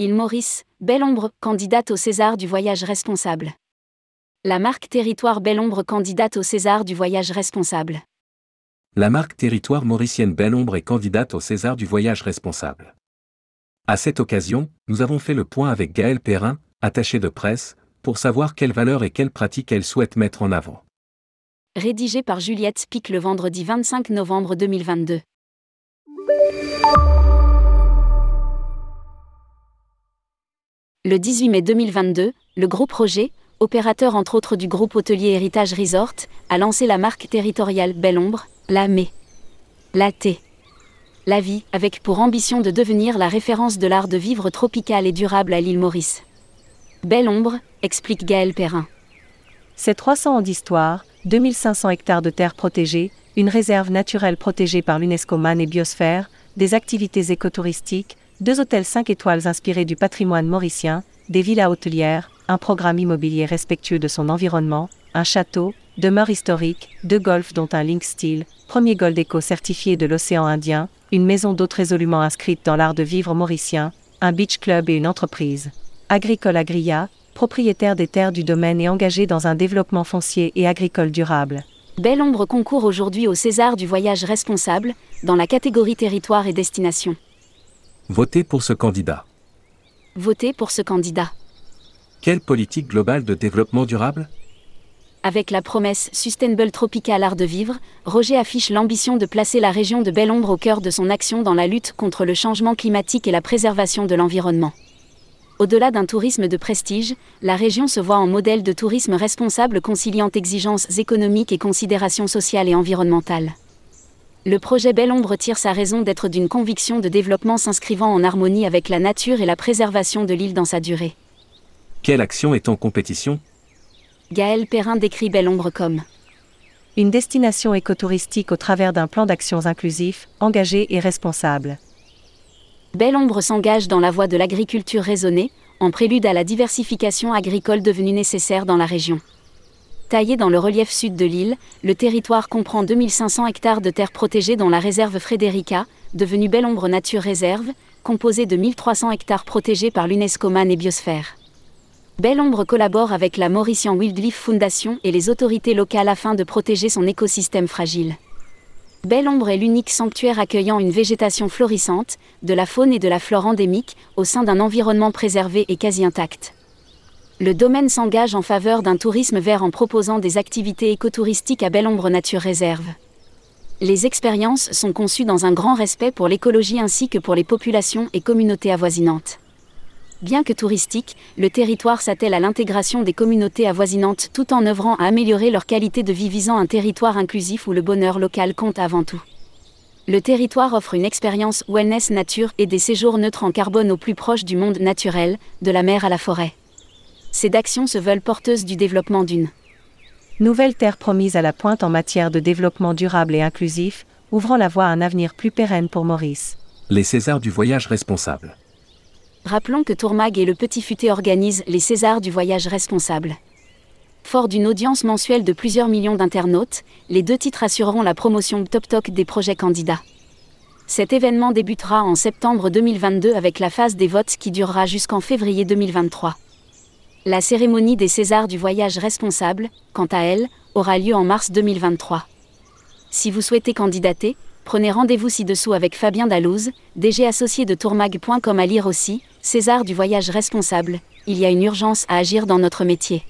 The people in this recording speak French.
Île Maurice, Belle Ombre, candidate au César du voyage responsable. La marque Territoire Belle Ombre candidate au César du voyage responsable. La marque Territoire mauricienne Belle Ombre est candidate au César du voyage responsable. À cette occasion, nous avons fait le point avec Gaëlle Perrin, attachée de presse, pour savoir quelles valeurs et quelles pratiques elle souhaite mettre en avant. Rédigé par Juliette Spic le vendredi 25 novembre 2022. Le 18 mai 2022, le groupe Roger, opérateur entre autres du groupe hôtelier Héritage Resort, a lancé la marque territoriale Belle Ombre, la ME. La T. La vie, avec pour ambition de devenir la référence de l'art de vivre tropical et durable à l'île Maurice. Belle Ombre, explique Gaël Perrin. C'est 300 ans d'histoire, 2500 hectares de terres protégées, une réserve naturelle protégée par l'UNESCO Man et Biosphère, des activités écotouristiques, deux hôtels 5 étoiles inspirés du patrimoine mauricien, des villas hôtelières, un programme immobilier respectueux de son environnement, un château, demeure historique, deux golfs dont un Link Steel, premier Gold Eco certifié de l'océan Indien, une maison d'hôte résolument inscrite dans l'art de vivre mauricien, un beach club et une entreprise. Agricole Agria, propriétaire des terres du domaine et engagé dans un développement foncier et agricole durable. Belle Ombre concourt aujourd'hui au César du voyage responsable, dans la catégorie territoire et destination. Votez pour ce candidat. Votez pour ce candidat. Quelle politique globale de développement durable? Avec la promesse Sustainable Tropical Art de Vivre, Roger affiche l'ambition de placer la région de Belle Ombre au cœur de son action dans la lutte contre le changement climatique et la préservation de l'environnement. Au-delà d'un tourisme de prestige, la région se voit en modèle de tourisme responsable conciliant exigences économiques et considérations sociales et environnementales. Le projet Belle Ombre tire sa raison d'être d'une conviction de développement s'inscrivant en harmonie avec la nature et la préservation de l'île dans sa durée. Quelle action est en compétition? Gaël Perrin décrit Belle Ombre comme une destination écotouristique au travers d'un plan d'actions inclusif, engagé et responsable. Belle Ombre s'engage dans la voie de l'agriculture raisonnée, en prélude à la diversification agricole devenue nécessaire dans la région. Taillé dans le relief sud de l'île, le territoire comprend 2500 hectares de terres protégées dont la réserve Frédérica, devenue Belle Ombre Nature Réserve, composée de 1300 hectares protégés par l'UNESCO Man et Biosphère. Belle Ombre collabore avec la Mauritian Wildlife Foundation et les autorités locales afin de protéger son écosystème fragile. Belle Ombre est l'unique sanctuaire accueillant une végétation florissante, de la faune et de la flore endémique, au sein d'un environnement préservé et quasi intact le domaine s'engage en faveur d'un tourisme vert en proposant des activités écotouristiques à Belle Ombre Nature Réserve. Les expériences sont conçues dans un grand respect pour l'écologie ainsi que pour les populations et communautés avoisinantes. Bien que touristique, le territoire s'attelle à l'intégration des communautés avoisinantes tout en œuvrant à améliorer leur qualité de vie visant un territoire inclusif où le bonheur local compte avant tout. Le territoire offre une expérience wellness nature et des séjours neutres en carbone au plus proche du monde naturel, de la mer à la forêt ces d'actions se veulent porteuses du développement d'une nouvelle terre promise à la pointe en matière de développement durable et inclusif, ouvrant la voie à un avenir plus pérenne pour Maurice. Les Césars du voyage responsable. Rappelons que Tourmag et le Petit Futé organisent les Césars du voyage responsable. Fort d'une audience mensuelle de plusieurs millions d'internautes, les deux titres assureront la promotion top-toc des projets candidats. Cet événement débutera en septembre 2022 avec la phase des votes qui durera jusqu'en février 2023. La cérémonie des Césars du voyage responsable, quant à elle, aura lieu en mars 2023. Si vous souhaitez candidater, prenez rendez-vous ci-dessous avec Fabien Dalouse, DG associé de tourmag.com à lire aussi, César du voyage responsable, il y a une urgence à agir dans notre métier.